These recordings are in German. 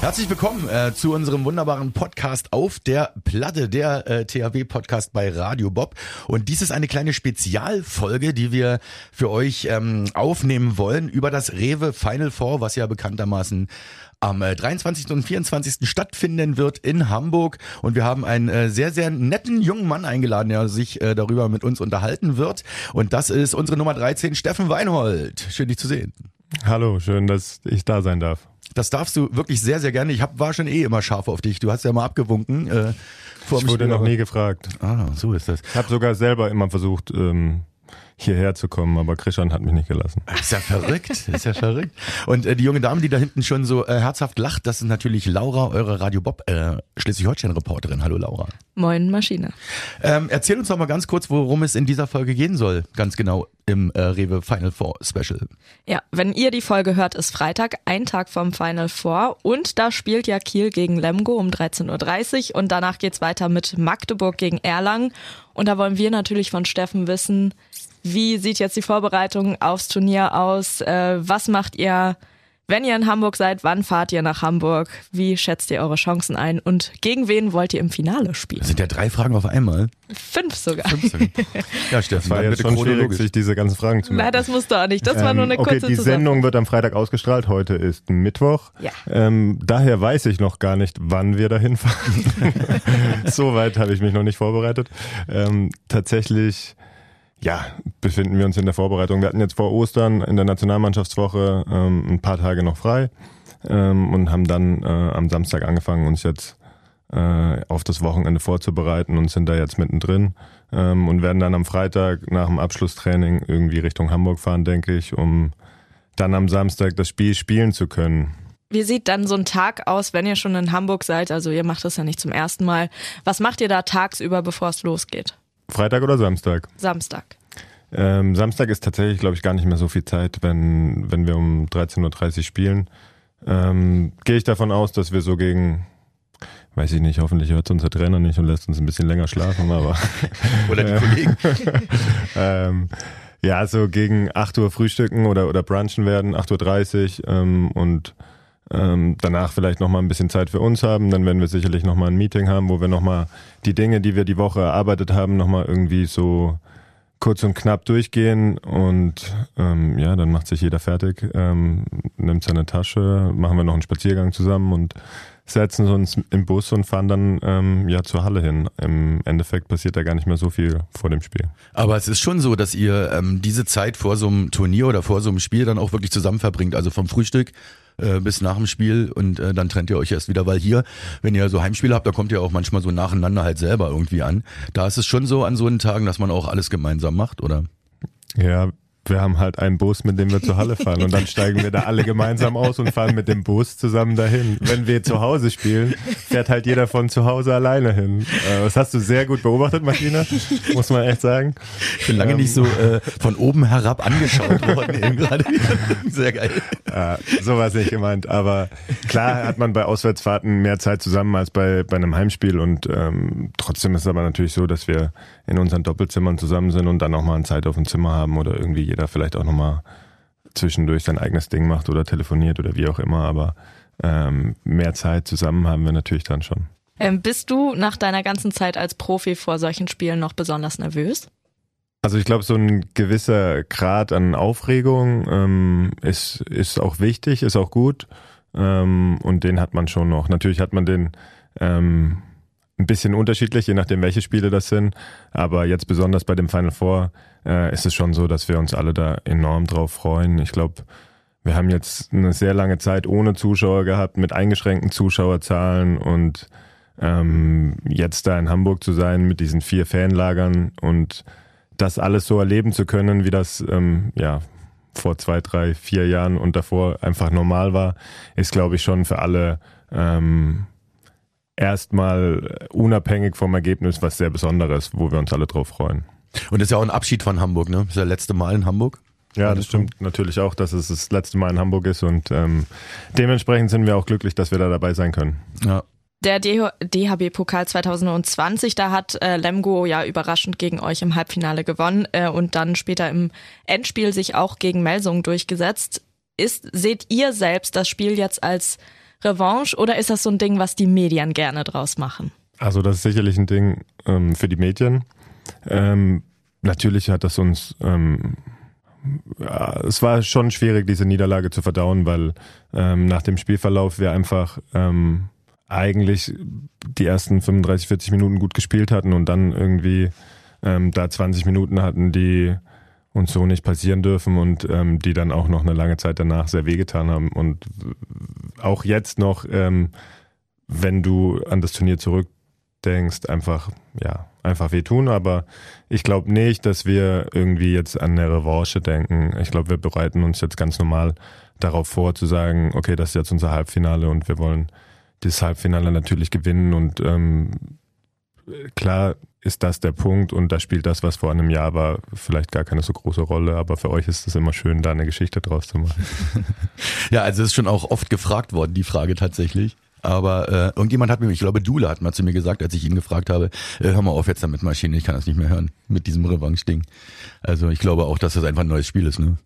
Herzlich willkommen äh, zu unserem wunderbaren Podcast auf der Platte, der äh, THW-Podcast bei Radio Bob. Und dies ist eine kleine Spezialfolge, die wir für euch ähm, aufnehmen wollen über das Rewe Final Four, was ja bekanntermaßen am äh, 23. und 24. stattfinden wird in Hamburg. Und wir haben einen äh, sehr, sehr netten jungen Mann eingeladen, der sich äh, darüber mit uns unterhalten wird. Und das ist unsere Nummer 13, Steffen Weinhold. Schön, dich zu sehen. Hallo, schön, dass ich da sein darf. Das darfst du wirklich sehr, sehr gerne. Ich hab, war schon eh immer scharf auf dich. Du hast ja mal abgewunken. Äh, vor ich wurde noch nie gefragt. Ah, so ist das. Ich habe sogar selber immer versucht, ähm, hierher zu kommen, aber Christian hat mich nicht gelassen. Das ist ja verrückt, das ist ja verrückt. Und äh, die junge Dame, die da hinten schon so äh, herzhaft lacht, das ist natürlich Laura, eure Radio Bob äh, Schleswig-Holstein-Reporterin. Hallo Laura. Moin Maschine. Ähm, erzähl uns doch mal ganz kurz, worum es in dieser Folge gehen soll, ganz genau im äh, Rewe Final Four Special. Ja, wenn ihr die Folge hört, ist Freitag, ein Tag vom Final Four und da spielt ja Kiel gegen Lemgo um 13.30 Uhr und danach geht's weiter mit Magdeburg gegen Erlangen und da wollen wir natürlich von Steffen wissen, wie sieht jetzt die Vorbereitung aufs Turnier aus? Äh, was macht ihr, wenn ihr in Hamburg seid? Wann fahrt ihr nach Hamburg? Wie schätzt ihr eure Chancen ein? Und gegen wen wollt ihr im Finale spielen? Das sind ja drei Fragen auf einmal. Fünf sogar. Fünf sogar. Ja, Steffen, das war ja schon schwierig, sich diese ganzen Fragen zu machen. Nein, das musst du auch nicht. Das war nur eine ähm, okay, kurze die Sendung wird am Freitag ausgestrahlt. Heute ist Mittwoch. Ja. Ähm, daher weiß ich noch gar nicht, wann wir dahin fahren. Soweit habe ich mich noch nicht vorbereitet. Ähm, tatsächlich ja, befinden wir uns in der Vorbereitung. Wir hatten jetzt vor Ostern in der Nationalmannschaftswoche ähm, ein paar Tage noch frei ähm, und haben dann äh, am Samstag angefangen, uns jetzt äh, auf das Wochenende vorzubereiten und sind da jetzt mittendrin ähm, und werden dann am Freitag nach dem Abschlusstraining irgendwie Richtung Hamburg fahren, denke ich, um dann am Samstag das Spiel spielen zu können. Wie sieht dann so ein Tag aus, wenn ihr schon in Hamburg seid? Also ihr macht das ja nicht zum ersten Mal. Was macht ihr da tagsüber, bevor es losgeht? Freitag oder Samstag? Samstag. Ähm, Samstag ist tatsächlich, glaube ich, gar nicht mehr so viel Zeit, wenn, wenn wir um 13.30 Uhr spielen. Ähm, Gehe ich davon aus, dass wir so gegen, weiß ich nicht, hoffentlich hört unser Trainer nicht und lässt uns ein bisschen länger schlafen, aber. oder die Kollegen. ähm, ja, so gegen 8 Uhr frühstücken oder, oder brunchen werden, 8.30 Uhr ähm, und ähm, danach vielleicht nochmal ein bisschen Zeit für uns haben. Dann werden wir sicherlich nochmal ein Meeting haben, wo wir nochmal die Dinge, die wir die Woche erarbeitet haben, nochmal irgendwie so kurz und knapp durchgehen und ähm, ja, dann macht sich jeder fertig, ähm, nimmt seine Tasche, machen wir noch einen Spaziergang zusammen und setzen uns im Bus und fahren dann ähm, ja zur Halle hin. Im Endeffekt passiert da gar nicht mehr so viel vor dem Spiel. Aber es ist schon so, dass ihr ähm, diese Zeit vor so einem Turnier oder vor so einem Spiel dann auch wirklich zusammen verbringt. Also vom Frühstück äh, bis nach dem Spiel und äh, dann trennt ihr euch erst wieder, weil hier, wenn ihr so Heimspiele habt, da kommt ihr auch manchmal so nacheinander halt selber irgendwie an. Da ist es schon so an so einen Tagen, dass man auch alles gemeinsam macht, oder? Ja, wir haben halt einen Bus, mit dem wir zur Halle fahren und dann steigen wir da alle gemeinsam aus und fahren mit dem Bus zusammen dahin. Wenn wir zu Hause spielen, fährt halt jeder von zu Hause alleine hin. Äh, das hast du sehr gut beobachtet, Martina, muss man echt sagen. Ich bin lange ähm, nicht so äh, von oben herab angeschaut worden eben gerade. Sehr geil. Äh, so war es nicht gemeint, aber klar hat man bei Auswärtsfahrten mehr Zeit zusammen als bei, bei einem Heimspiel und ähm, trotzdem ist es aber natürlich so, dass wir in unseren Doppelzimmern zusammen sind und dann auch mal eine Zeit auf dem Zimmer haben oder irgendwie jeder vielleicht auch nochmal zwischendurch sein eigenes Ding macht oder telefoniert oder wie auch immer, aber ähm, mehr Zeit zusammen haben wir natürlich dann schon. Ähm, bist du nach deiner ganzen Zeit als Profi vor solchen Spielen noch besonders nervös? Also ich glaube, so ein gewisser Grad an Aufregung ähm, ist, ist auch wichtig, ist auch gut ähm, und den hat man schon noch. Natürlich hat man den ähm, ein bisschen unterschiedlich, je nachdem, welche Spiele das sind. Aber jetzt besonders bei dem Final Four äh, ist es schon so, dass wir uns alle da enorm drauf freuen. Ich glaube, wir haben jetzt eine sehr lange Zeit ohne Zuschauer gehabt, mit eingeschränkten Zuschauerzahlen und ähm, jetzt da in Hamburg zu sein mit diesen vier Fanlagern und das alles so erleben zu können, wie das ähm, ja vor zwei, drei, vier Jahren und davor einfach normal war, ist glaube ich schon für alle ähm, erstmal unabhängig vom Ergebnis was sehr Besonderes, wo wir uns alle drauf freuen. Und das ist ja auch ein Abschied von Hamburg, ne? Das ist ja das letzte Mal in Hamburg. Ja, das stimmt natürlich auch, dass es das letzte Mal in Hamburg ist und ähm, dementsprechend sind wir auch glücklich, dass wir da dabei sein können. Ja. Der DHB-Pokal 2020, da hat äh, Lemgo ja überraschend gegen euch im Halbfinale gewonnen äh, und dann später im Endspiel sich auch gegen Melsung durchgesetzt. Ist, seht ihr selbst das Spiel jetzt als Revanche oder ist das so ein Ding, was die Medien gerne draus machen? Also das ist sicherlich ein Ding ähm, für die Medien. Ähm, natürlich hat das uns ähm, ja, es war schon schwierig, diese Niederlage zu verdauen, weil ähm, nach dem Spielverlauf wir einfach ähm, eigentlich die ersten 35, 40 Minuten gut gespielt hatten und dann irgendwie ähm, da 20 Minuten hatten, die uns so nicht passieren dürfen und ähm, die dann auch noch eine lange Zeit danach sehr wehgetan haben. Und auch jetzt noch, ähm, wenn du an das Turnier zurückdenkst, einfach, ja, einfach wehtun. Aber ich glaube nicht, dass wir irgendwie jetzt an eine Revanche denken. Ich glaube, wir bereiten uns jetzt ganz normal darauf vor, zu sagen, okay, das ist jetzt unser Halbfinale und wir wollen das Halbfinale natürlich gewinnen und ähm, klar ist das der Punkt und da spielt das, was vor einem Jahr war, vielleicht gar keine so große Rolle, aber für euch ist es immer schön, da eine Geschichte draus zu machen. ja, also es ist schon auch oft gefragt worden, die Frage tatsächlich. Aber äh, irgendjemand hat mir, ich glaube Dula hat mal zu mir gesagt, als ich ihn gefragt habe, äh, hör mal auf jetzt damit Maschine, ich kann das nicht mehr hören mit diesem Revanche-Ding. Also ich glaube auch, dass das einfach ein neues Spiel ist, ne?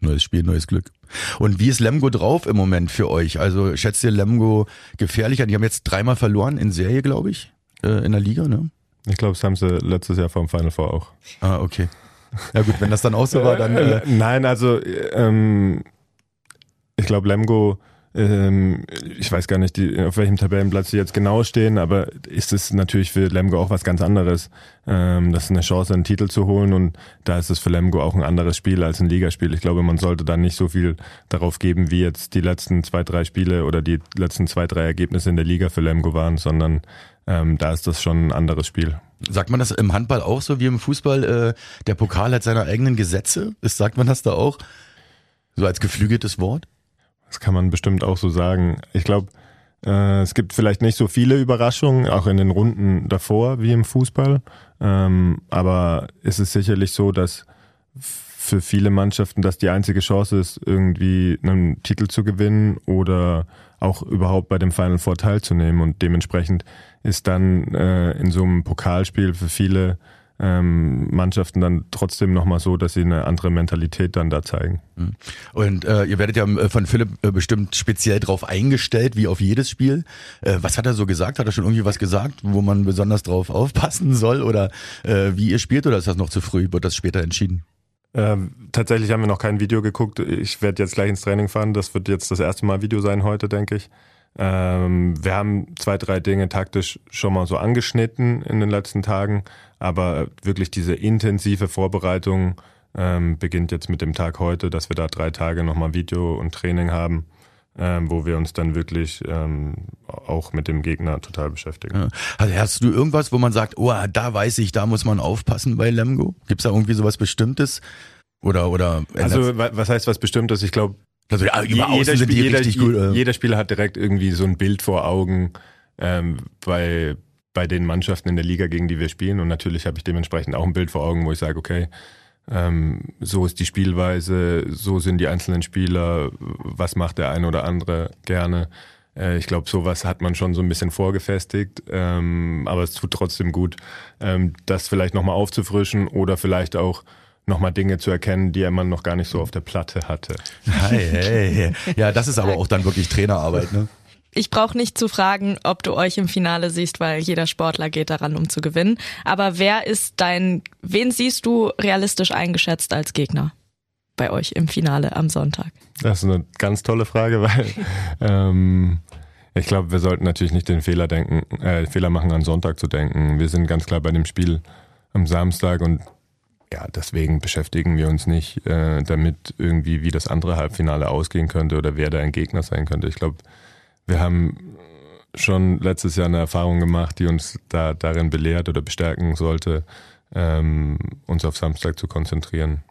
Neues Spiel, neues Glück. Und wie ist Lemgo drauf im Moment für euch? Also schätzt ihr Lemgo gefährlicher? Die haben jetzt dreimal verloren in Serie, glaube ich, äh, in der Liga, ne? Ich glaube, das haben sie letztes Jahr vom Final Four auch. Ah, okay. Ja gut, wenn das dann auch so war, dann... Äh, Nein, also ähm, ich glaube, Lemgo ähm, ich weiß gar nicht, die, auf welchem Tabellenplatz sie jetzt genau stehen, aber ist es natürlich für Lemgo auch was ganz anderes. Ähm, das ist eine Chance, einen Titel zu holen und da ist es für Lemgo auch ein anderes Spiel als ein Ligaspiel. Ich glaube, man sollte da nicht so viel darauf geben, wie jetzt die letzten zwei, drei Spiele oder die letzten zwei, drei Ergebnisse in der Liga für Lemgo waren, sondern ähm, da ist das schon ein anderes Spiel. Sagt man das im Handball auch so wie im Fußball? Äh, der Pokal hat seine eigenen Gesetze. Ist, sagt man das da auch? So als geflügeltes Wort? Das kann man bestimmt auch so sagen. Ich glaube, äh, es gibt vielleicht nicht so viele Überraschungen, auch in den Runden davor wie im Fußball. Ähm, aber es ist sicherlich so, dass für viele Mannschaften das die einzige Chance ist, irgendwie einen Titel zu gewinnen oder auch überhaupt bei dem Final Four teilzunehmen. Und dementsprechend ist dann äh, in so einem Pokalspiel für viele ähm, Mannschaften dann trotzdem nochmal so, dass sie eine andere Mentalität dann da zeigen. Mhm. Und äh, ihr werdet ja äh, von Philipp äh, bestimmt speziell drauf eingestellt, wie auf jedes Spiel. Äh, was hat er so gesagt? Hat er schon irgendwie was gesagt, wo man besonders drauf aufpassen soll? Oder äh, wie ihr spielt oder ist das noch zu früh? Wird das später entschieden? Ähm, tatsächlich haben wir noch kein Video geguckt. Ich werde jetzt gleich ins Training fahren. Das wird jetzt das erste Mal Video sein heute, denke ich. Ähm, wir haben zwei, drei Dinge taktisch schon mal so angeschnitten in den letzten Tagen, aber wirklich diese intensive Vorbereitung ähm, beginnt jetzt mit dem Tag heute, dass wir da drei Tage nochmal Video und Training haben. Ähm, wo wir uns dann wirklich ähm, auch mit dem Gegner total beschäftigen. Also hast du irgendwas, wo man sagt, oh, da weiß ich, da muss man aufpassen bei Lemgo? Gibt es da irgendwie sowas Bestimmtes? Oder, oder also was heißt was Bestimmtes? Ich glaube, also ja, über jeder, die jeder, gut. Äh. Jeder Spieler hat direkt irgendwie so ein Bild vor Augen ähm, bei, bei den Mannschaften in der Liga, gegen die wir spielen. Und natürlich habe ich dementsprechend auch ein Bild vor Augen, wo ich sage, okay, ähm, so ist die Spielweise, so sind die einzelnen Spieler, was macht der eine oder andere gerne. Äh, ich glaube, sowas hat man schon so ein bisschen vorgefestigt, ähm, aber es tut trotzdem gut, ähm, das vielleicht nochmal aufzufrischen oder vielleicht auch nochmal Dinge zu erkennen, die man noch gar nicht so auf der Platte hatte. Hey, hey. Ja, das ist aber auch dann wirklich Trainerarbeit, ne? Ich brauche nicht zu fragen, ob du euch im Finale siehst, weil jeder Sportler geht daran, um zu gewinnen. Aber wer ist dein, wen siehst du realistisch eingeschätzt als Gegner bei euch im Finale am Sonntag? Das ist eine ganz tolle Frage, weil ähm, ich glaube, wir sollten natürlich nicht den Fehler denken, äh, Fehler machen, an Sonntag zu denken. Wir sind ganz klar bei dem Spiel am Samstag und ja, deswegen beschäftigen wir uns nicht äh, damit irgendwie, wie das andere Halbfinale ausgehen könnte oder wer da ein Gegner sein könnte. Ich glaube, wir haben schon letztes Jahr eine Erfahrung gemacht, die uns da darin belehrt oder bestärken sollte, ähm, uns auf Samstag zu konzentrieren.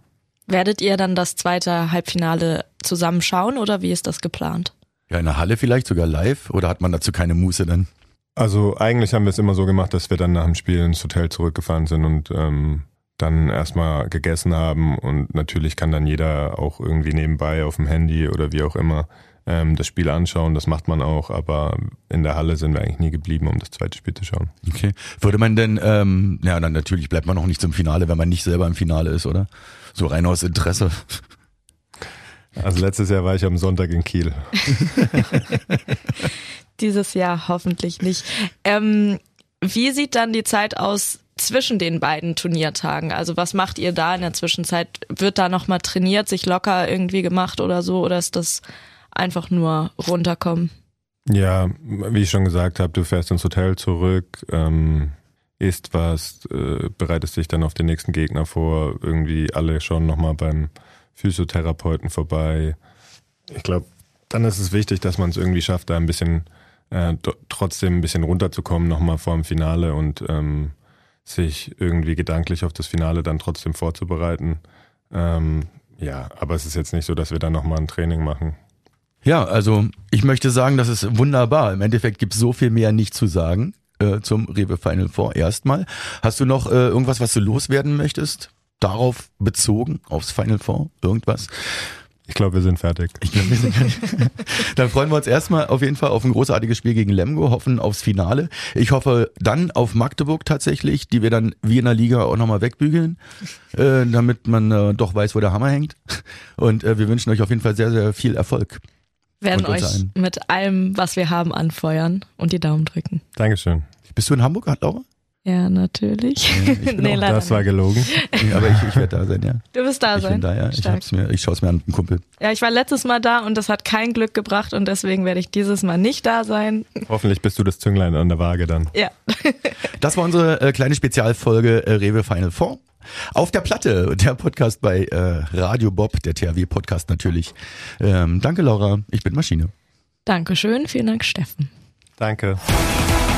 Werdet ihr dann das zweite Halbfinale zusammenschauen oder wie ist das geplant? Ja, in der Halle vielleicht sogar live oder hat man dazu keine Muße dann? Also eigentlich haben wir es immer so gemacht, dass wir dann nach dem Spiel ins Hotel zurückgefahren sind und ähm, dann erstmal gegessen haben und natürlich kann dann jeder auch irgendwie nebenbei auf dem Handy oder wie auch immer ähm, das Spiel anschauen. Das macht man auch, aber in der Halle sind wir eigentlich nie geblieben, um das zweite Spiel zu schauen. Okay. Würde man denn, ähm, ja, dann natürlich bleibt man noch nicht zum Finale, wenn man nicht selber im Finale ist, oder? So rein aus Interesse. Also letztes Jahr war ich am Sonntag in Kiel. Dieses Jahr hoffentlich nicht. Ähm, wie sieht dann die Zeit aus zwischen den beiden Turniertagen? Also was macht ihr da in der Zwischenzeit? Wird da nochmal trainiert, sich locker irgendwie gemacht oder so? Oder ist das einfach nur runterkommen? Ja, wie ich schon gesagt habe, du fährst ins Hotel zurück, ähm, isst was, äh, bereitest dich dann auf den nächsten Gegner vor, irgendwie alle schon nochmal beim Physiotherapeuten vorbei. Ich glaube, dann ist es wichtig, dass man es irgendwie schafft, da ein bisschen äh, trotzdem ein bisschen runterzukommen nochmal vor dem Finale und ähm, sich irgendwie gedanklich auf das Finale dann trotzdem vorzubereiten. Ähm, ja, aber es ist jetzt nicht so, dass wir dann nochmal ein Training machen. Ja, also ich möchte sagen, das ist wunderbar. Im Endeffekt gibt es so viel mehr nicht zu sagen äh, zum Rewe Final Four erstmal. Hast du noch äh, irgendwas, was du loswerden möchtest? Darauf bezogen, aufs Final Four? Irgendwas? Ich glaube, wir sind fertig. Ich glaube, wir sind fertig. dann freuen wir uns erstmal auf jeden Fall auf ein großartiges Spiel gegen Lemgo, hoffen aufs Finale. Ich hoffe dann auf Magdeburg tatsächlich, die wir dann wie in der Liga auch nochmal wegbügeln, äh, damit man äh, doch weiß, wo der Hammer hängt. Und äh, wir wünschen euch auf jeden Fall sehr, sehr viel Erfolg. werden euch ein. mit allem, was wir haben, anfeuern und die Daumen drücken. Dankeschön. Bist du in Hamburg, Laura? Ja, natürlich. Ja, nee, das war gelogen. Aber ich, ich werde da sein, ja. Du wirst da ich sein. Ich bin da, ja. Ich, mir, ich schaue es mir an, ein Kumpel. Ja, ich war letztes Mal da und das hat kein Glück gebracht und deswegen werde ich dieses Mal nicht da sein. Hoffentlich bist du das Zünglein an der Waage dann. Ja. das war unsere äh, kleine Spezialfolge äh, Rewe Final Four. Auf der Platte, der Podcast bei äh, Radio Bob, der THW-Podcast natürlich. Ähm, danke, Laura. Ich bin Maschine. Dankeschön. Vielen Dank, Steffen. Danke.